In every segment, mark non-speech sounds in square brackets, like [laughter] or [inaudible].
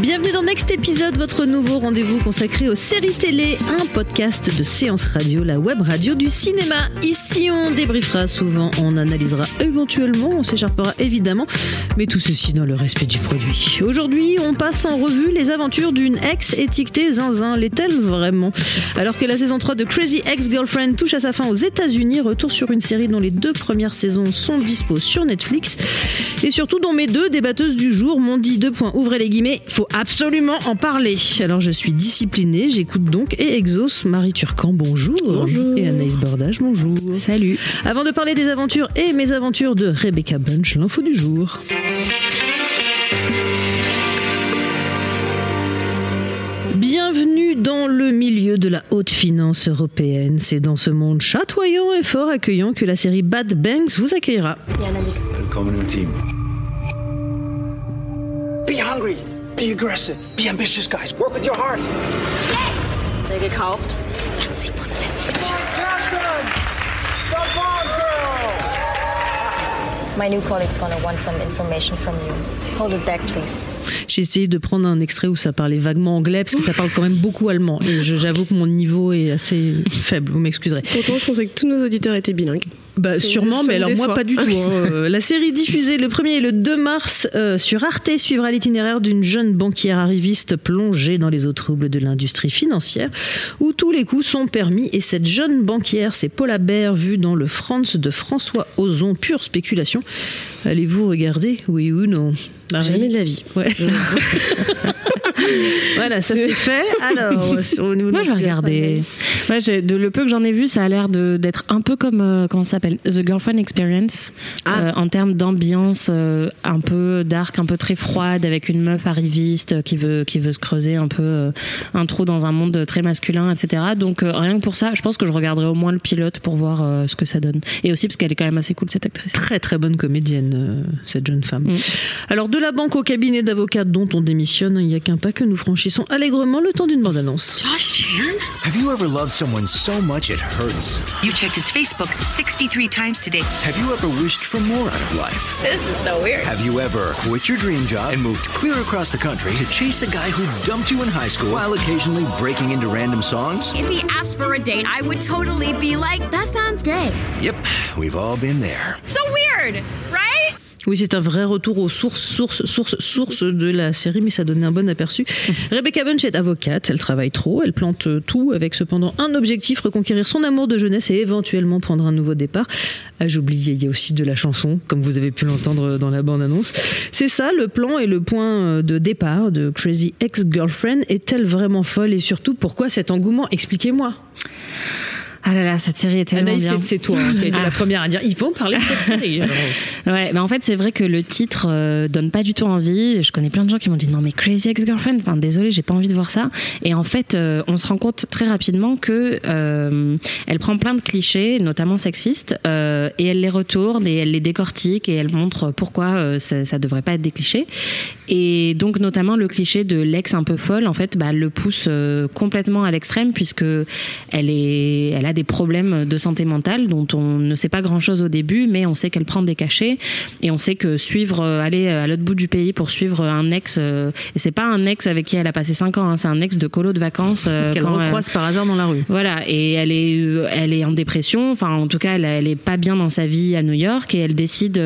Bienvenue dans Next Épisode, votre nouveau rendez-vous consacré aux séries télé, un podcast de séance radio, la web radio du cinéma. Ici, on débriefera souvent, on analysera éventuellement, on s'écharpera évidemment, mais tout ceci dans le respect du produit. Aujourd'hui, on passe en revue les aventures d'une ex étiquetée zinzin. L'est-elle vraiment? Alors que la saison 3 de Crazy Ex-Girlfriend touche à sa fin aux États-Unis, retour sur une série dont les deux premières saisons sont dispo sur Netflix et surtout dont mes deux débatteuses du jour m'ont dit deux points, ouvrez les guillemets, faut absolument en parler. Alors je suis disciplinée, j'écoute donc et exauce Marie Turcan, bonjour. Bonjour. Et Anaïs Bordage, bonjour. Salut. Avant de parler des aventures et mes aventures de Rebecca Bunch, l'info du jour. Bienvenue dans le milieu de la haute finance européenne. C'est dans ce monde chatoyant et fort accueillant que la série Bad Banks vous accueillera. Be hungry. Be aggressive. Be ambitious, guys. Work with your heart. Der gekauft. 20 My new colleague's gonna want some information from you. Hold it back, please. J'ai essayé de prendre un extrait où ça parlait vaguement anglais parce que ça parle quand même beaucoup allemand. Et je- j'avoue que mon niveau est assez faible, vous m'excuserez. Pourtant, je pensais que tous nos auditeurs étaient bilingues. Bah, sûrement, mais alors moi pas du tout. hein. [laughs] Euh, La série diffusée le 1er et le 2 mars euh, sur Arte suivra l'itinéraire d'une jeune banquière arriviste plongée dans les eaux troubles de l'industrie financière où tous les coups sont permis. Et cette jeune banquière, c'est Paula Baer, vue dans le France de François Ozon, pure spéculation. Allez-vous regarder Oui ou non? Marie Jamais de la vie. Ouais. [laughs] [laughs] voilà, ça c'est fait. Alors, [laughs] au niveau Moi, je vais regarder. Ouais, de le peu que j'en ai vu, ça a l'air de- d'être un peu comme euh, comment ça s'appelle, The Girlfriend Experience, Ah. euh, en termes d'ambiance, euh, un peu dark, un peu très froide, avec une meuf arriviste qui veut qui veut se creuser un peu euh, un trou dans un monde très masculin, etc. Donc euh, rien que pour ça, je pense que je regarderai au moins le pilote pour voir euh, ce que ça donne. Et aussi parce qu'elle est quand même assez cool cette actrice. Très très bonne comédienne, euh, cette jeune femme. Mm. Alors de la banque au cabinet d'avocats dont on démissionne, il n'y a qu'un pas que nous franchissons allègrement le temps d'une bande-annonce. Josh Chan? Have you ever loved someone so much it hurts? You checked his Facebook 63 times today. Have you ever wished for more out of life? This is so weird. Have you ever quit your dream job and moved clear across the country to chase a guy who dumped you in high school while occasionally breaking into random songs? If he asked for a date, I would totally be like, that sounds great. Yep, we've all been there. So weird, right? Oui, c'est un vrai retour aux sources, sources, sources, sources de la série, mais ça donnait un bon aperçu. [laughs] Rebecca Bunch est avocate, elle travaille trop, elle plante tout avec cependant un objectif, reconquérir son amour de jeunesse et éventuellement prendre un nouveau départ. Ah, j'oubliais, il y a aussi de la chanson, comme vous avez pu l'entendre dans la bande-annonce. C'est ça, le plan et le point de départ de Crazy Ex-Girlfriend. Est-elle vraiment folle? Et surtout, pourquoi cet engouement? Expliquez-moi. Ah là là, cette série est tellement Anaïs, bien. c'est- toi hein, qui a été Ah. la première à dire il faut parler de cette [laughs] série. Ouais, mais en fait, c'est vrai que le titre euh, donne pas du tout envie. Je connais plein de gens qui m'ont dit non, mais Crazy Ex-Girlfriend, enfin, désolé, j'ai pas envie de voir ça. Et en fait, euh, on se rend compte très rapidement que euh, elle prend plein de clichés, notamment sexistes, euh, et elle les retourne et elle les décortique et elle montre pourquoi euh, ça, ça devrait pas être des clichés. Et donc, notamment, le cliché de l'ex un peu folle, en fait, bah, elle le pousse euh, complètement à l'extrême puisque elle est, elle a des problèmes de santé mentale dont on ne sait pas grand chose au début, mais on sait qu'elle prend des cachets et on sait que suivre, euh, aller à l'autre bout du pays pour suivre un ex, euh, et c'est pas un ex avec qui elle a passé 5 ans, hein, c'est un ex de colo de vacances. euh, Qu'elle recroise par hasard dans la rue. voilà, et elle est, euh, elle est en dépression. Enfin, en tout cas, elle, elle est pas bien dans sa vie à New York et elle décide.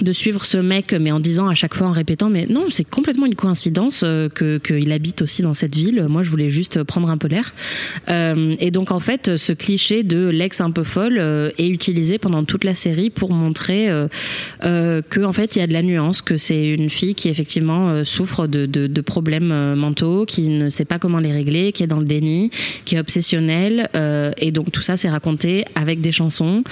De suivre ce mec, mais en disant à chaque fois, en répétant, mais non, c'est complètement une coïncidence euh, que qu'il habite aussi dans cette ville. Moi, je voulais juste prendre un peu l'air. Euh, et donc, en fait, ce cliché de l'ex un peu folle euh, est utilisé pendant toute la série pour montrer que, en fait, il y a de la nuance, que c'est une fille qui effectivement souffre de, de, de problèmes mentaux, qui ne sait pas comment les régler, qui est dans le déni, qui est obsessionnelle. et donc, tout ça, c'est raconté avec des chansons,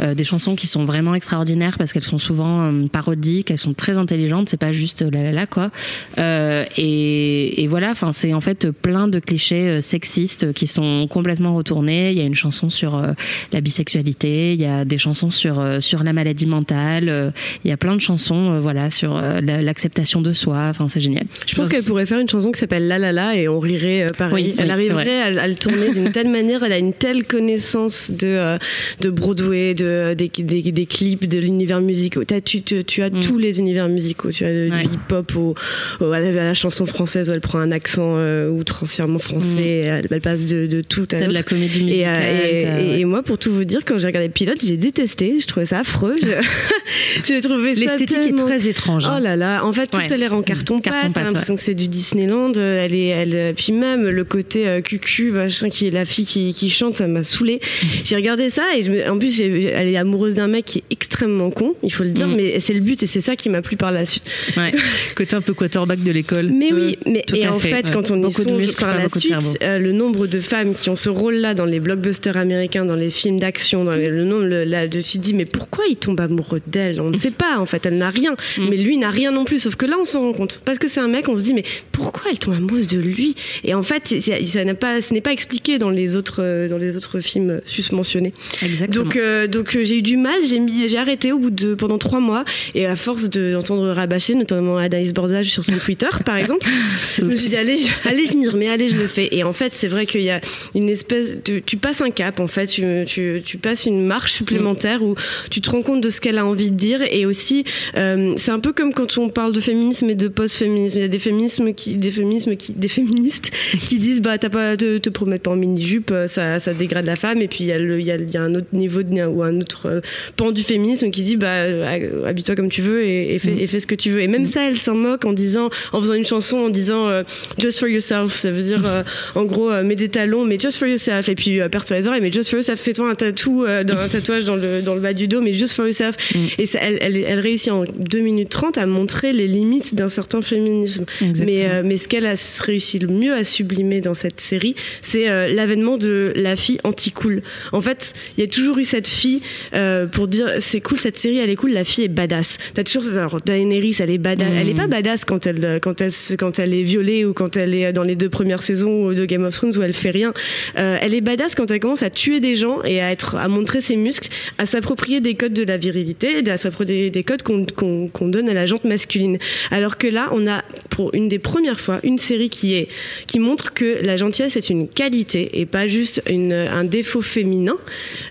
des chansons qui sont vraiment extraordinaires parce qu'elles sont souvent parodiques, elles sont très intelligentes, c'est pas juste la la la quoi. Euh, et, et voilà, enfin c'est en fait plein de clichés euh, sexistes qui sont complètement retournés. Il y a une chanson sur euh, la bisexualité, il y a des chansons sur euh, sur la maladie mentale, il y a plein de chansons voilà sur la- l'acceptation de soi. Enfin c'est génial. Je pense qu'elle pourrait faire une chanson qui s'appelle La La La et on rirait pareil. Oui, elle arriverait à, à le tourner d'une telle manière, elle a une telle connaissance de, de Broadway, de, des, des, des clips, de l'univers musical. Tu, tu, tu as tous les univers musicaux. Tu as Ouais. hip-hop au, au- à la, chanson française où elle prend un accent euh, outrancièrement français. et Elle, elle passe de, de tout à de la comédie Et, musicale. euh, et, t'as- et- ouais. et moi, pour tout vous dire, quand j'ai regardé le pilote, j'ai détesté. Je trouvais ça affreux. [laughs] J'ai trouvé ça L'esthétique est très étrange. hein. Oh là là, en fait, tout Ouais. a l'air en carton pâte. T'as l'impression que c'est du Disneyland. euh, Elle est, elle, euh, puis même le côté euh, cucu, machin, qui est la fille qui, qui chante, ça m'a saoulé. [laughs] J'ai regardé ça et je me- en plus, elle est amoureuse d'un mec qui est extrêmement con, il faut le dire, Mm. mais c'est le but et c'est ça qui m'a plu par la suite. Ouais. [laughs] Côté un peu quarterback de l'école. Mais Euh, oui, mais tout et en fait, quand on y Beaucoup de songe par la suite, euh, le nombre de femmes qui ont ce rôle-là dans les blockbusters américains, dans les films d'action, dans les- le nombre le, là, de te dis mais pourquoi il tombe amoureux d'elle? On ne sait pas en fait, elle n'a rien, Mm. mais lui n'a rien non plus. Sauf que là, on s'en rend compte parce que c'est un mec, on se dit mais pourquoi elle tombe amoureuse de lui? Et en fait, ça n'a pas, ce n'est pas expliqué dans les autres euh, dans les autres films euh, susmentionnés. Exactement. Donc, euh, donc euh, j'ai eu du mal, j'ai mis, j'ai arrêté au bout de pendant trois mois et à force de- d'entendre rabâcher, notamment Anaïs Bordage sur son Twitter, par exemple, [laughs] je me suis dit allez, je, allez, je m'y remets, allez, je le fais. Et en fait, c'est vrai qu'il y a une espèce de, tu passes un cap en fait, tu, tu, tu passes une marche supplémentaire où tu te rends compte de ce qu'elle a envie de dire et aussi euh, c'est un peu comme quand on parle de féminisme et de post-féminisme. Il y a des féminismes qui, des féminismes qui, des féministes [laughs] qui disent bah t'as pas te, te promettre pas en mini jupe, ça, ça dégrade la femme. Et puis il y a le, il y a, il y a un autre niveau de, ou un autre euh, pan du féminisme qui dit bah euh, habille-toi comme tu veux et, et fais, et fais ce que tu veux. Et même ça, elle s'en moque en disant, en faisant une chanson en disant euh, just for yourself. Ça veut dire euh, en gros euh, mets des talons, mais just for yourself. Et puis perce-toi les oreilles, mais just for yourself. Fais-toi un tatou, dans un tatouage dans le dans le bas du dos, mais just for yourself. Et ça, elle, elle, elle réussit en 2 minutes 30 à montrer les limites d'un certain féminisme. Exactement. Mais, euh, mais ce qu'elle a réussi le mieux à sublimer dans cette série, c'est euh, l'avènement de la fille anti-cool. En fait, il y a toujours eu cette fille euh, pour dire c'est cool, cette série elle est cool, la fille est badass. T'as toujours alors, Daenerys, elle est badass. Elle est pas badass quand elle quand elle quand elle est violée ou quand elle est dans les deux premières saisons de Game of Thrones où elle fait rien. Euh, elle est badass quand elle commence à tuer des gens et à être à montrer ses muscles, à s'approprier des codes de la virilité, à s'approprier des, des codes qu'on qu'on qu'on donne à la jante masculine. Alors que là, on a pour une des premières fois une série qui est qui montre que la gentillesse est une qualité et pas juste une, un défaut féminin,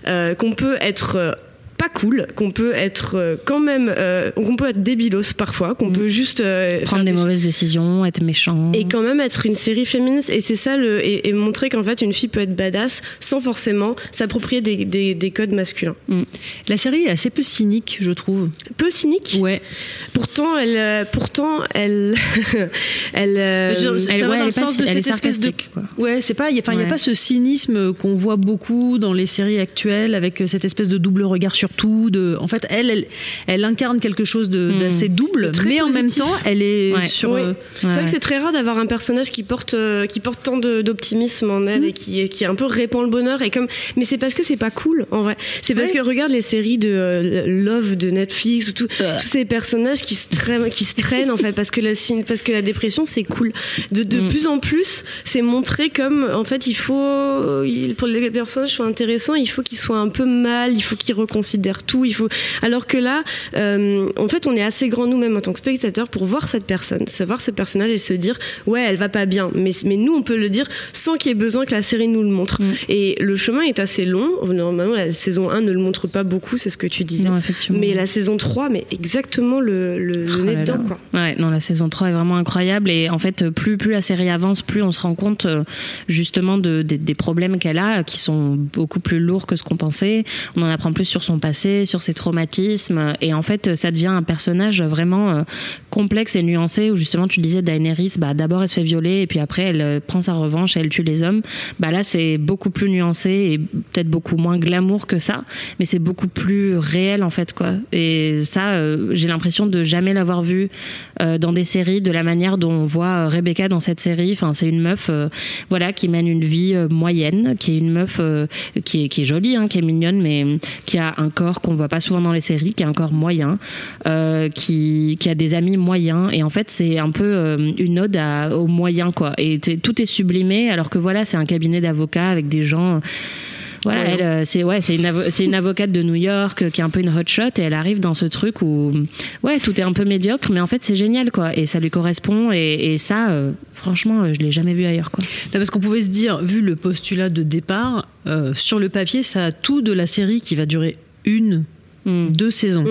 euh, qu'on peut être euh, pas cool, qu'on peut être euh, quand même, euh, qu'on peut être débilos parfois, qu'on peut juste euh, Prendre des des- mauvaises décisions, être méchant. et quand même être une série féministe et c'est ça le et, et montrer qu'en fait une fille peut être badass sans forcément s'approprier des, des, des codes masculins. La série est assez peu cynique, je trouve. Peu cynique. Ouais. Pourtant elle euh, pourtant elle [laughs] elle euh, Je- ça elle- va ouais, dans elle le pas sens si- de elle est cette espèce de quoi. ouais c'est pas il y a- enfin il y a Ouais. pas ce cynisme qu'on voit beaucoup dans les séries actuelles avec cette espèce de double regard sur tout de en fait elle elle, elle incarne quelque chose de- Mm. d'assez double très mais en même temps elle est Ouais. sur Oui. euh, C'est vrai Ouais. que c'est très rare d'avoir un personnage qui porte euh, qui porte tant d'optimisme en elle et qui qui un peu répand le bonheur et comme mais c'est parce que c'est pas cool en vrai. C'est parce que regarde les séries de euh, Love de Netflix ou tout, tous ces personnages qui se traînent qui se traînent en fait parce que la parce que la dépression c'est cool. De, de Mm. plus en plus, c'est montré comme en fait il faut pour les personnages soient intéressants, il faut qu'ils soient un peu mal, il faut qu'ils reconsidèrent tout, il faut alors que là euh, en fait on est assez grand nous-mêmes en tant que spectateurs pour voir cette personne, savoir ce personnage et se dire ouais elle va pas bien, mais mais nous on peut le dire sans qu'il y ait besoin que la série nous le montre. Mm. Et le chemin est assez long. Normalement la saison 1 ne le montre pas beaucoup, c'est ce que tu disais. Non. Mais la saison 3, mais exactement le, le, le Oh nez dedans, quoi. Ouais, non, la saison 3 est vraiment incroyable et en fait, plus, plus la série avance, plus on se rend compte euh, justement de, des problèmes qu'elle a qui sont beaucoup plus lourds que ce qu'on pensait. On en apprend plus sur son passé, sur ses traumatismes. Et en fait, ça devient un personnage vraiment euh, complexe et nuancé où justement, tu disais, Daenerys, bah, d'abord elle se fait violer et puis après elle euh, prend sa revanche et elle tue les hommes. Bah là, c'est beaucoup plus nuancé et peut-être beaucoup moins glamour que ça, mais c'est beaucoup plus réel en fait, quoi. Et ça, euh, j'ai l'impression de jamais l'avoir vu euh, dans des séries de la manière dont on voit Rebecca dans cette série. Enfin, c'est une meuf, voilà, qui mène une vie moyenne, qui est une meuf qui, est, qui est jolie, hein, qui est mignonne, mais qui a un corps qu'on voit pas souvent dans les séries, qui a un corps moyen, qui, qui a des amis moyens. Et en fait, c'est un peu euh, une ode à, aux moyens, quoi. Et tout est sublimé, alors que voilà, c'est un cabinet d'avocats avec des gens. Voilà, Ouais. elle, euh, c'est ouais, c'est une, avo- c'est une avocate de New York euh, qui est un peu une hotshot et elle arrive dans ce truc où ouais, tout est un peu médiocre, mais en fait c'est génial quoi, et ça lui correspond et, et ça, euh, franchement, je l'ai jamais vu ailleurs quoi. Là, parce qu'on pouvait se dire, vu le postulat de départ, euh, sur le papier, ça a tout de la série qui va durer une, deux saisons.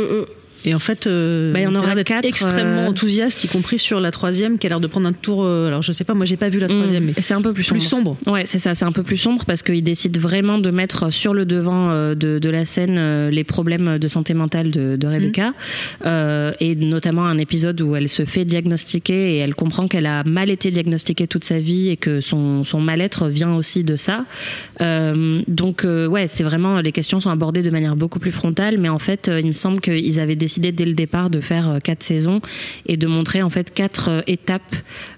Et en fait, euh, Bah, il y en aura quatre, extrêmement euh. enthousiaste, y compris sur la troisième, qui a l'air de prendre un tour. euh, alors, je sais pas, moi, j'ai pas vu la troisième, mais Mm. c'est un peu plus sombre. plus sombre. Ouais, c'est ça, c'est un peu plus sombre parce qu'il décide vraiment de mettre sur le devant de, de la scène les problèmes de santé mentale de, de Rebecca Euh, et notamment un épisode où elle se fait diagnostiquer et elle comprend qu'elle a mal été diagnostiquée toute sa vie et que son, son mal-être vient aussi de ça. Euh, donc euh, ouais, c'est vraiment les questions sont abordées de manière beaucoup plus frontale, mais en fait, il me semble qu'ils avaient décidé dès le départ de faire euh, quatre saisons et de montrer en fait quatre euh, étapes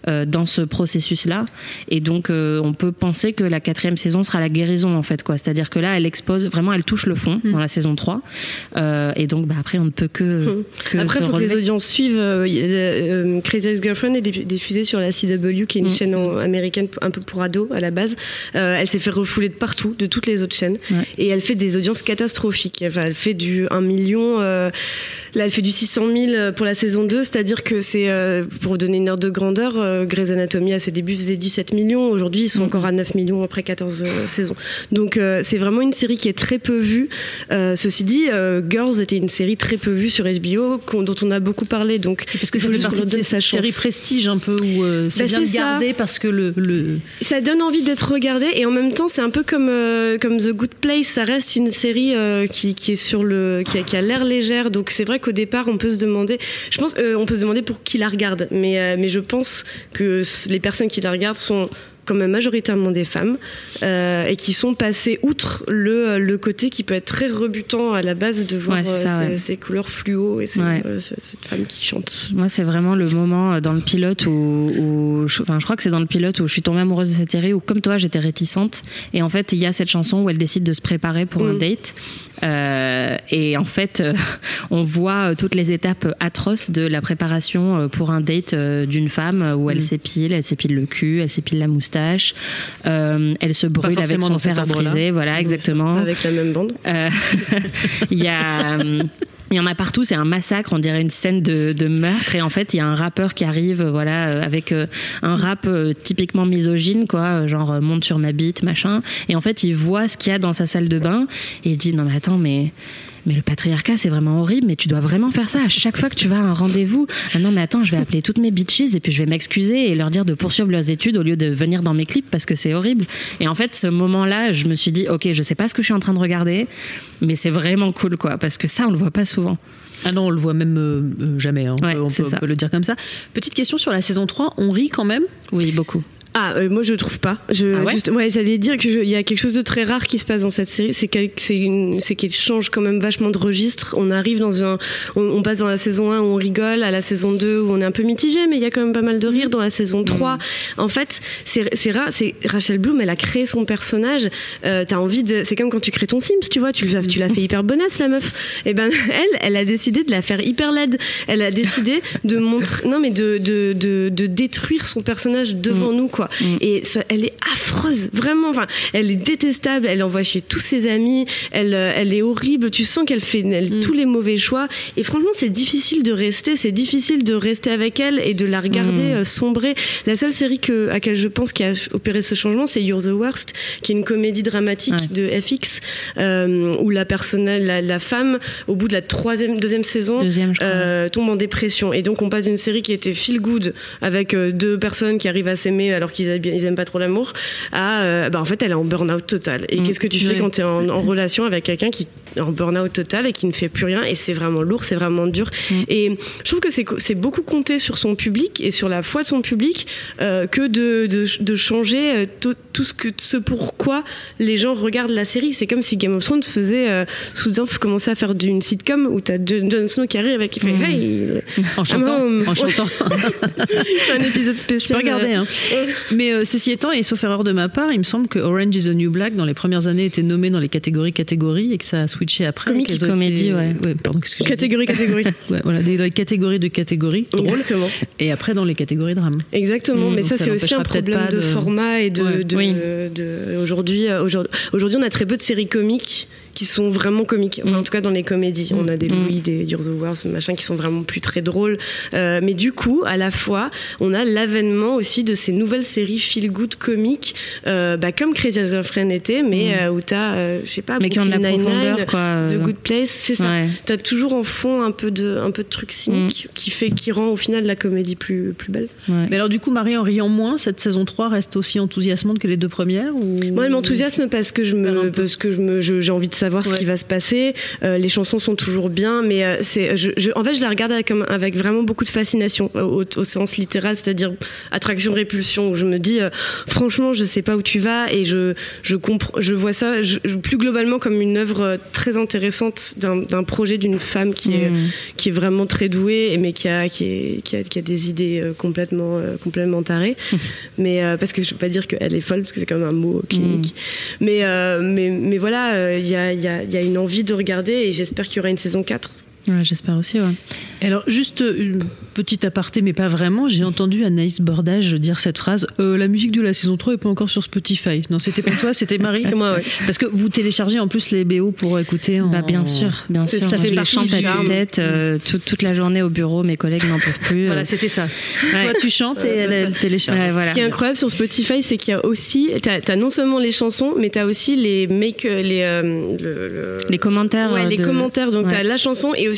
euh, dans ce processus-là. Et donc, on peut penser que la quatrième saison sera la guérison, en fait, quoi. C'est-à-dire que là, elle expose, vraiment, elle touche le fond dans la saison 3. Euh, et donc, bah, après, on ne peut que. que Après, il faut que les audiences suivent. Crazy Ex-Girlfriend est diffusée sur la CW, qui est une chaîne en- américaine un peu pour ados à la base. Elle s'est fait refouler de partout, de toutes les autres chaînes. Et elle fait des audiences catastrophiques. Enfin, elle fait du 1 million. euh, là, elle fait du 600 000 pour la saison 2. C'est-à-dire que c'est, euh, pour donner une ordre de grandeur, euh, Grey's Anatomy à ses débuts faisait 17 millions. Aujourd'hui, ils sont encore à 9 millions après 14 euh, saisons. Donc, euh, c'est vraiment une série qui est très peu vue. Euh, ceci dit, euh, Girls était une série très peu vue sur HBO, dont on a beaucoup parlé. Donc, Parce que fait juste partie de sa séries prestige un peu où euh, c'est Bah, bien c'est ça. garder parce que le, le... Ça donne envie d'être regardé et en même temps c'est un peu comme euh, comme The Good Place, ça reste une série euh, qui, qui est sur le qui a, qui a l'air légère donc c'est vrai qu'au départ on peut se demander, je pense euh, on peut se demander pour qui la regarde mais euh, mais je pense que les personnes qui la regardent sont quand même majoritairement des femmes euh, et qui sont passées outre le, le côté qui peut être très rebutant à la base de voir Ouais, euh, ces, couleurs fluo et ces- Ouais. euh, ce- cette femme qui chante. Moi, c'est vraiment le moment dans le pilote où, où je, enfin, je crois que c'est dans le pilote où je suis tombée amoureuse de cette série où, comme toi, j'étais réticente. Et en fait, il y a cette chanson où elle décide de se préparer pour un Mm. date. Euh, et en fait, euh, on voit euh, toutes les étapes atroces de la préparation pour un date euh, d'une femme où elle s'épile, elle s'épile le cul, elle s'épile la moustache, euh, elle se brûle avec son fer à friser, voilà, exactement. Avec la même bande. Euh, [laughs] Il y a. Il y en a partout, c'est un massacre, on dirait une scène de, meurtre. Et en fait, il y a un rappeur qui arrive, euh, voilà, euh, avec euh, un rap typiquement misogyne, quoi, genre monte sur ma bite, machin. Et en fait, il voit ce qu'il y a dans sa salle de bain et il dit non mais attends, mais mais le patriarcat c'est vraiment horrible, mais tu dois vraiment faire ça à chaque fois que tu vas à un rendez-vous. Ah non mais attends, je vais appeler toutes mes bitches et puis je vais m'excuser et leur dire de poursuivre leurs études au lieu de venir dans mes clips parce que c'est horrible. Et en fait, ce moment-là, je me suis dit ok, je sais pas ce que je suis en train de regarder, mais c'est vraiment cool quoi, parce que ça on le voit pas souvent. Ah non, on le voit même euh, jamais, hein. on, Ouais, peut, on peut- on peut le dire comme ça. Petite question sur la saison 3, on rit quand même? Oui, beaucoup. Ah, euh, moi je trouve pas. Je, Ah ouais juste- ouais, j'allais dire qu'il y a quelque chose de très rare qui se passe dans cette série, c'est qu'elle c'est une- c'est qu'elle change quand même vachement de registre. On arrive dans un, on, on passe dans la saison 1 où on rigole, à la saison 2 où on est un peu mitigé, mais il y a quand même pas mal de rire. Dans la saison 3, en fait, c'est c'est rare. C'est Rachel Bloom, elle a créé son personnage. Euh, T'as envie de, c'est comme quand tu crées ton Sims, tu vois, tu l'as, tu l'as fait hyper bonasse la meuf. Et ben [laughs] elle, elle a décidé de la faire hyper laide. Elle a décidé de montrer, non mais de de de, de détruire son personnage devant nous quoi. Et ça, elle est affreuse, vraiment. Enfin, elle est détestable. Elle envoie chez tous ses amis. Elle, euh, elle est horrible. Tu sens qu'elle fait elle, tous les mauvais choix. Et franchement, c'est difficile de rester. C'est difficile de rester avec elle et de la regarder euh, sombrer. La seule série que, à laquelle je pense qui a opéré ce changement, c'est You're the Worst, qui est une comédie dramatique de FX euh, où la personne, la, la femme, au bout de la troisième, deuxième saison, Deuxième, euh, tombe en dépression. Et donc, on passe d'une série qui était feel good avec deux personnes qui arrivent à s'aimer alors qu'ils aiment, ils aiment pas trop l'amour, à euh, bah, en fait elle est en burn-out total. Et Mm. qu'est-ce que tu fais Ouais. quand tu es en, en relation avec quelqu'un qui est en burn-out total et qui ne fait plus rien et c'est vraiment lourd, c'est vraiment dur. Mm. Et je trouve que c'est co- c'est beaucoup compté sur son public et sur la foi de son public euh, que de, de, de changer euh, tout, tout ce que ce pourquoi les gens regardent la série. C'est comme si Game of Thrones faisait euh, soudain commencer à faire d'une sitcom où t'as Jon Snow qui arrive avec qui fait Mm. hey En chantant, en chantant. [laughs] c'est un épisode spécial. peux regarder. Hein. Mais euh, ceci étant, et sauf erreur de ma part, il me semble que Orange is the New Black dans les premières années était nommé dans les catégories catégories et que ça a switché après. Comique. ont Comédie, été- ouais. pardon, dit Catégorie, catégorie. [laughs] Ouais, voilà, dans les catégories de catégories drôles Exactement. et après dans les catégories drame. Exactement, Mm, mais ça, ça c'est aussi un problème de, de- format et de. Ouais. de, Oui. de- aujourd'hui, euh, aujourd'hui, aujourd'hui, on a très peu de séries comiques qui sont vraiment comiques. Enfin, en tout cas, dans les comédies, on a des Mm. Louis, des You're the Worst, machin, qui sont vraiment plus très drôles. Euh, mais du coup, à la fois, on a l'avènement aussi de ces nouvelles séries feel good comiques, euh, bah, comme Crazy Ex Girlfriend était, mais euh, où t'as, euh, je sais pas, Mm. Mais qui ont de la profondeur, quoi. The Good Place, c'est ça. Ouais. T'as toujours en fond un peu de, un peu de trucs cyniques qui fait, qui rend au final la comédie plus, plus belle. Ouais. Mais alors du coup, Marie, en riant moins, cette saison 3 reste aussi enthousiasmante que les deux premières ou... Moi, elle m'enthousiasme parce que je me, parce que je me, j'ai envie de savoir ce qui va se passer. Euh, les chansons sont toujours bien, mais euh, c'est, je, je- en fait, je la regarde avec, vraiment beaucoup de fascination euh, au, au sens littéral, c'est-à-dire attraction-répulsion, où je me dis, euh, franchement, je sais pas où tu vas et je, je comprends, je vois ça je- plus globalement comme une œuvre très intéressante d'un, d'un projet d'une femme qui est, Mm. qui est vraiment très douée, mais qui a, qui est, qui a, qui a des idées complètement, complètement tarées. [laughs] mais parce que je veux pas dire qu'elle est folle, parce que c'est quand même un mot clinique. Mais, euh, mais, mais voilà, il y, a, y, a, il y a une envie de regarder et j'espère qu'il y aura une saison 4. Ouais, J'espère aussi, ouais. Alors, juste une petite aparté, mais pas vraiment, j'ai entendu Anaïs Bordage dire cette phrase Euh, La musique de la saison 3 est pas encore sur Spotify. Non, c'était pas toi, c'était Marie [laughs] C'est moi, ouais. Parce que vous téléchargez en plus les BO pour écouter en... Bah, bien sûr, bien sûr. ça fait je les partie chante à tue-tête euh, toute, toute la journée au bureau. Mes collègues n'en peuvent plus. Voilà, euh. c'était ça. Ouais. Toi, tu chantes et elle, elle télécharge. Ouais, voilà. Ce qui est incroyable sur Spotify, c'est qu'il y a aussi, t'as as non seulement les chansons, mais t'as aussi les make, les, euh, le- le- Les commentaires. Ouais, euh, les commentaires. Donc Ouais. t'as la chanson et aussi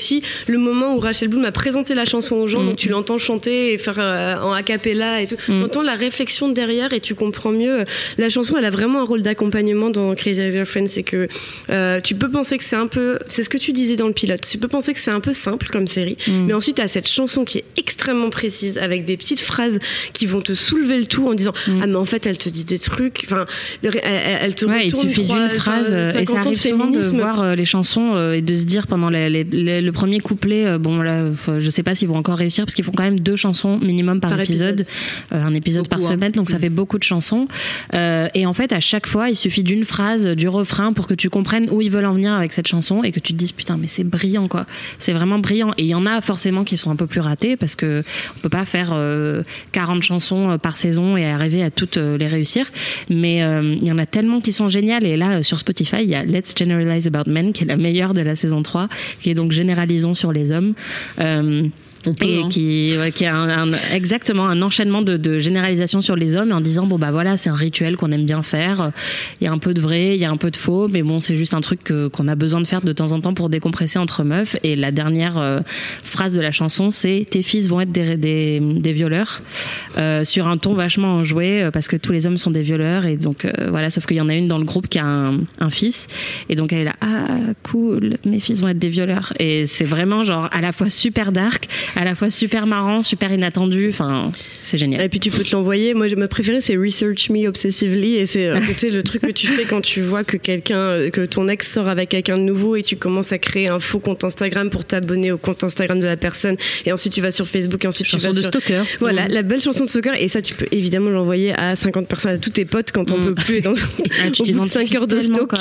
le moment où Rachel Bloom a présenté la chanson aux gens, Mm. donc tu l'entends chanter et faire euh, en a cappella et tout. Mm. T'entends la réflexion derrière et tu comprends mieux. La chanson, elle a vraiment un rôle d'accompagnement dans Crazy Ex-Girlfriend. C'est que euh, tu peux penser que c'est un peu, c'est ce que tu disais dans le pilote. Tu peux penser que c'est un peu simple comme série, Mm. mais ensuite t'as cette chanson qui est extrêmement précise avec des petites phrases qui vont te soulever le tout en disant ah mais en fait elle te dit des trucs. Enfin, elle, elle- te Mm. Ouais, il retourne suffit trois- d'une phrase euh, et 50 ça arrive souvent de voir euh, les chansons euh, et de se dire pendant les- les- les- le premier couplet euh, bon là faut- je sais pas s'ils vont encore réussir parce qu'ils font quand même deux chansons minimum par, Par épisode, Euh, un épisode par hein. semaine donc ça fait beaucoup de chansons. Euh, et en fait à chaque fois il suffit d'une phrase du refrain pour que tu comprennes où ils veulent en venir avec cette chanson et que tu te dises putain mais c'est brillant quoi. C'est vraiment brillant. Et il y en a forcément qui sont un peu plus ratés parce que on peut pas faire euh, 40 chansons par saison et arriver à toutes les réussir. Mais il y en a tellement qui sont géniales. Et là sur Spotify il y a Let's Generalize About Men qui est la meilleure de la saison 3 qui est donc généralisons sur les hommes. Euh, peut, et hein. qui, ouais, qui a un, un- exactement un enchaînement de, de généralisation sur les hommes en disant bon bah voilà c'est un rituel qu'on aime bien faire. Il y a un peu de vrai il y a un peu de faux mais bon c'est juste un truc que- qu'on a besoin de faire de temps en temps pour décompresser entre meufs. Et la dernière euh, phrase de la chanson c'est tes fils vont être des, des, des violeurs euh, sur un ton vachement enjoué euh, parce que tous les hommes sont des violeurs et donc euh, voilà sauf qu'il y en a une dans le groupe qui a un, un fils. Et donc elle est là ah cool mes fils vont être des violeurs et c'est vraiment genre à la fois super dark à la fois super marrant super inattendu enfin c'est génial Et puis tu peux te l'envoyer. Moi, ma préférée, c'est Research Me Obsessively. Et c'est euh, [laughs] tu sais, le truc que tu fais quand tu vois que quelqu'un, euh, que ton ex sort avec quelqu'un de nouveau et tu commences à créer un faux compte Instagram pour t'abonner au compte Instagram de la personne. Et ensuite, tu vas sur Facebook et ensuite Chanson tu vas de sur... stalker. Voilà, Mmh. la belle chanson de soccer. Et ça, tu peux évidemment l'envoyer à 50 personnes, à tous tes potes quand on Mm. peut plus. Et dans... [laughs] Ah, tu au bout de 5 t'identifies heures de stock.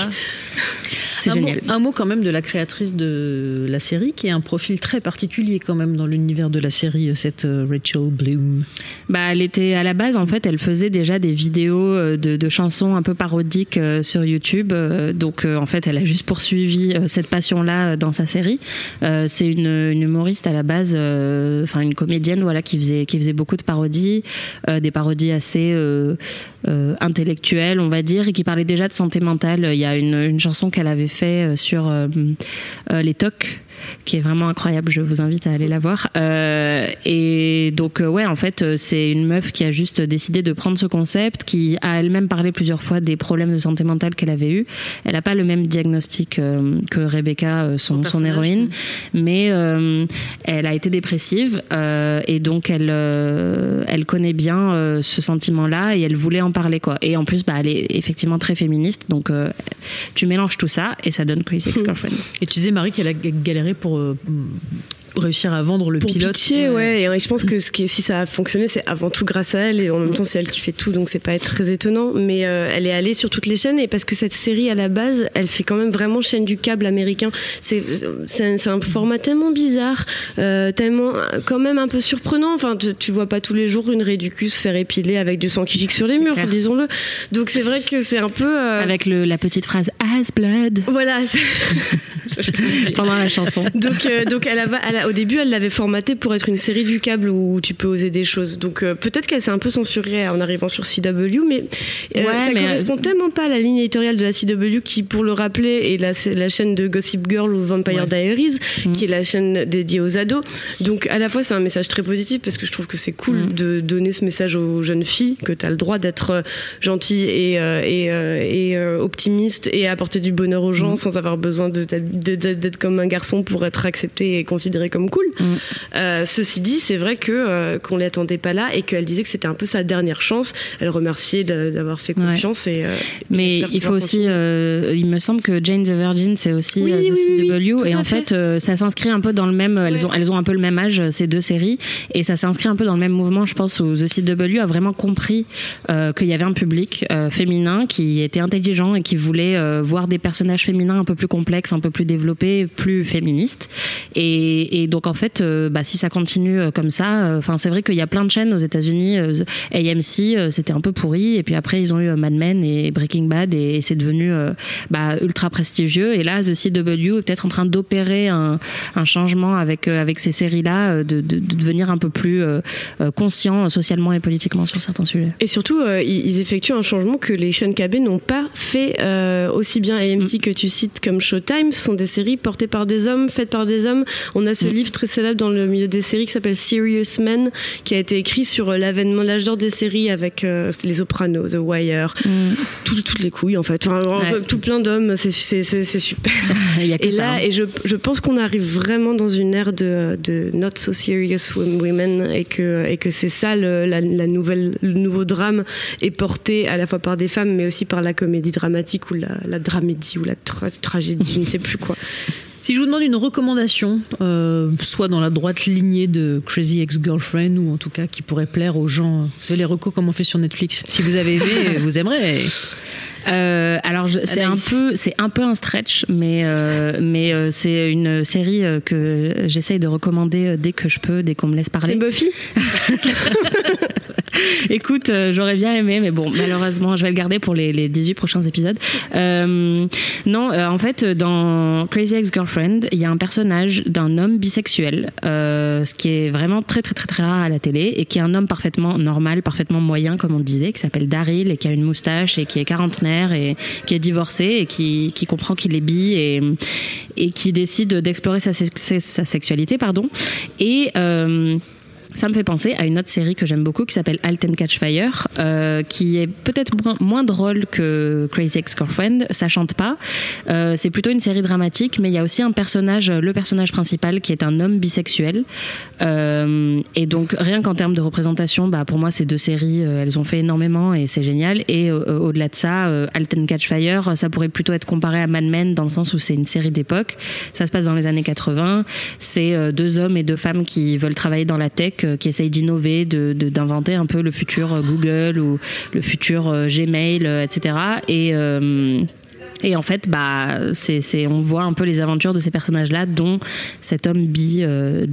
c'est génial Mot, un mot quand même de la créatrice de la série, qui est un profil très particulier quand même dans l'univers de la série, cette euh, Rachel Bloom. Bah, elle était à la base, en fait, elle faisait déjà des vidéos euh, de, chansons un peu parodiques euh, sur YouTube. Euh, Donc, euh, en fait, elle a juste poursuivi euh, cette passion-là euh, dans sa série. Euh, C'est une, une humoriste à la base, euh, enfin une comédienne, voilà, qui faisait qui faisait beaucoup de parodies, euh, des parodies assez euh, intellectuel, on va dire, et qui parlait déjà de santé mentale. Il y a une, une chanson qu'elle avait fait sur les TOC qui est vraiment incroyable. Je vous invite à aller la voir. Euh, et donc, euh, ouais, en fait, euh, c'est une meuf qui a juste décidé de prendre ce concept, qui a elle-même parlé plusieurs fois des problèmes de santé mentale qu'elle avait eu. Elle n'a pas le même diagnostic que Rebecca, son, son héroïne, mais elle a été dépressive et donc elle, elle connaît bien ce sentiment-là et elle voulait en Et en plus, bah, elle est effectivement très féministe, donc tu mélanges tout ça et ça donne Crazy Ex-Girlfriend. Et tu disais Marie qu'elle a galéré pour euh, réussir à vendre le pour pilote. Pitié, ouais. Et je pense que ce qui, si ça a fonctionné, c'est avant tout grâce à elle. Et en même temps, c'est elle qui fait tout, donc c'est pas très étonnant. Mais euh, elle est allée sur toutes les chaînes. Et parce que cette série, à la base, elle fait quand même vraiment chaîne du câble américain. C'est un, un, format tellement bizarre, euh, tellement quand même un peu surprenant. Enfin, tu, tu, vois pas tous les jours une réducus faire épiler avec du sang qui gicle sur les murs, disons-le. Donc c'est vrai que c'est un peu. Euh... Avec le, la petite phrase As blood. Voilà. [laughs] [laughs] Pendant la chanson. Donc, euh, donc elle a, elle a au début, elle l'avait formaté pour être une série du câble où tu peux oser des choses. Donc euh, peut-être qu'elle s'est un peu censurée en arrivant sur CW, mais euh, ça mais correspond euh, tellement pas à la ligne éditoriale de la CW qui, pour le rappeler, est la, la chaîne de Gossip Girl ou Vampire Diaries, mm. qui est la chaîne dédiée aux ados. Donc à la fois, c'est un message très positif parce que je trouve que c'est cool mm. de donner ce message aux jeunes filles, que tu as le droit d'être gentil et, et, et optimiste et apporter du bonheur aux gens mm. sans avoir besoin d'être comme un garçon pour être accepté et considéré comme cool. Mm. Euh, ceci dit, c'est vrai que euh, qu'on l'attendait pas là et qu'elle disait que c'était un peu sa dernière chance. Elle remerciait d'avoir fait confiance et. Euh, Mais il faut aussi, il me semble que Jane the Virgin c'est aussi The CW et en fait, ça s'inscrit un peu dans le même. Elles ont elles ont un peu le même âge ces deux séries et ça s'inscrit un peu dans le même mouvement, je pense, où The CW a vraiment compris qu'il y avait un public féminin qui était intelligent et qui voulait voir des personnages féminins un peu plus complexes, un peu plus développés, plus féministes et, et donc en fait, euh, bah, si ça continue euh, comme ça, euh, enfin c'est vrai qu'il y a plein de chaînes aux États-Unis. AMC, c'était un peu pourri, et puis après ils ont eu Mad Men et Breaking Bad, et, c'est devenu bah, ultra prestigieux. Et là, The CW est peut-être en train d'opérer un, un, changement avec avec ces séries-là, de, de, de, devenir un peu plus conscient socialement et politiquement sur certains sujets. Et surtout, ils effectuent un changement que les chaînes KB n'ont pas fait aussi bien AMC mm. que tu cites comme Showtime. Sont des séries portées par des hommes, faites par des hommes. On a ce mm. livre très célèbre dans le milieu des séries qui s'appelle Serious Men, qui a été écrit sur euh, l'avènement, l'âge d'or des séries avec euh, les Sopranos, The Wire, mm. toutes les couilles en fait, tout plein d'hommes, c'est, super. [laughs] Il y a que et ça, là, hein. et je, je, pense qu'on arrive vraiment dans une ère de, de not so serious women et que, et que c'est ça le, la, la, nouvelle, le nouveau drame est porté à la fois par des femmes mais aussi par la comédie dramatique ou la, la dramédie ou la tra tragédie, je ne sais plus quoi. Si je vous demande une recommandation, euh, soit dans la droite lignée de Crazy Ex-Girlfriend, ou en tout cas qui pourrait plaire aux gens, vous savez les recos comme on fait sur Netflix. Si vous avez aimé, [laughs] vous aimerez. Euh, alors c'est un peu c'est un peu un stretch, mais euh, mais euh, c'est une série euh, que j'essaye de recommander dès que je peux, dès qu'on me laisse parler. C'est Buffy? [laughs] [laughs] Écoute, euh, j'aurais bien aimé, mais bon, malheureusement, je vais le garder pour les, les 18 prochains épisodes. Euh, non, euh, en fait, dans Crazy Ex-Girlfriend, il y a un personnage d'un homme bisexuel, ce qui est vraiment très, très, très, très rare à la télé, et qui est un homme parfaitement normal, parfaitement moyen, comme on disait, qui s'appelle Daryl, et qui a une moustache, et qui est quarantenaire, et qui est divorcé, et qui, qui comprend qu'il est bi, et, et qui décide d'explorer sa, sa, sexualité, pardon. Et... Ça me fait penser à une autre série que j'aime beaucoup qui s'appelle Halt and Catch Fire, euh, qui est peut-être moins drôle que Crazy Ex-Girlfriend. Ça chante pas. Euh, c'est plutôt une série dramatique, mais il y a aussi un personnage, le personnage principal, qui est un homme bisexuel. Euh, et donc rien qu'en termes de représentation, bah pour moi ces deux séries, elles ont fait énormément et c'est génial. Et au-delà de ça, Halt and Catch Fire, ça pourrait plutôt être comparé à Mad Men dans le sens où c'est une série d'époque. Ça se passe dans les années 80. C'est deux hommes et deux femmes qui veulent travailler dans la tech euh, qui essaye d'innover, de, d'inventer un peu le futur euh, Google ou le futur euh, Gmail, etc. Et et en fait, bah, c'est, on voit un peu les aventures de ces personnages-là, dont cet homme bi,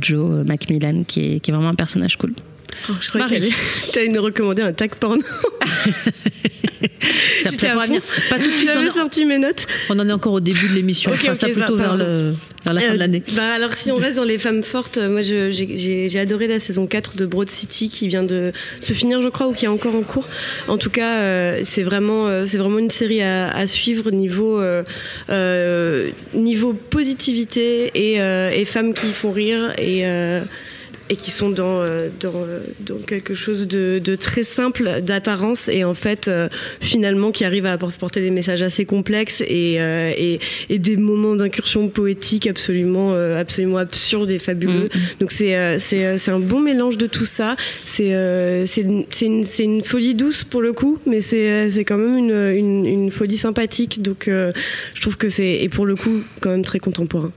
Joe Macmillan, qui est, qui est vraiment un personnage cool. Oh, je crois que [laughs] tu as nous recommander un tag porno. [laughs] ça peut pas venir. Pas tout de suite. J'avais sorti mes notes. On en est encore au début de l'émission. on fera ça plutôt vers le vers la fin de l'année. Bah alors si on reste dans les femmes fortes, moi j'ai adoré la saison 4 de Broad City qui vient de se finir je crois ou qui est encore en cours. En tout cas euh, c'est vraiment euh, c'est vraiment une série à, à suivre niveau euh, niveau positivité et, et, femmes qui font rire et et qui sont dans, euh, dans, euh, dans quelque chose de, de très simple d'apparence et en fait euh, finalement qui arrive à apporter des messages assez complexes et, et, et des moments d'incursion poétique absolument absolument absurdes et fabuleux. Mm. Donc c'est c'est un bon mélange de tout ça. C'est c'est une, une, folie douce pour le coup, mais c'est c'est quand même une, une, une folie sympathique. Donc je trouve que c'est et pour le coup quand même très contemporain.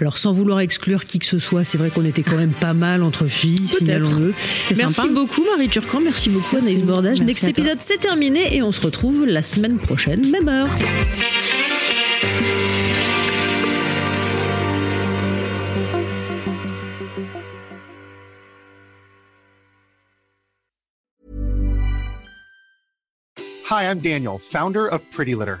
Alors, sans vouloir exclure qui que ce soit, c'est vrai qu'on était quand même pas mal entre filles, signalons-le. Merci beaucoup, Marie Turcan. Merci beaucoup, Anaïs Bordage. Next épisode, c'est terminé et on se retrouve la semaine prochaine, même heure. Hi, I'm Daniel, founder of Pretty Litter.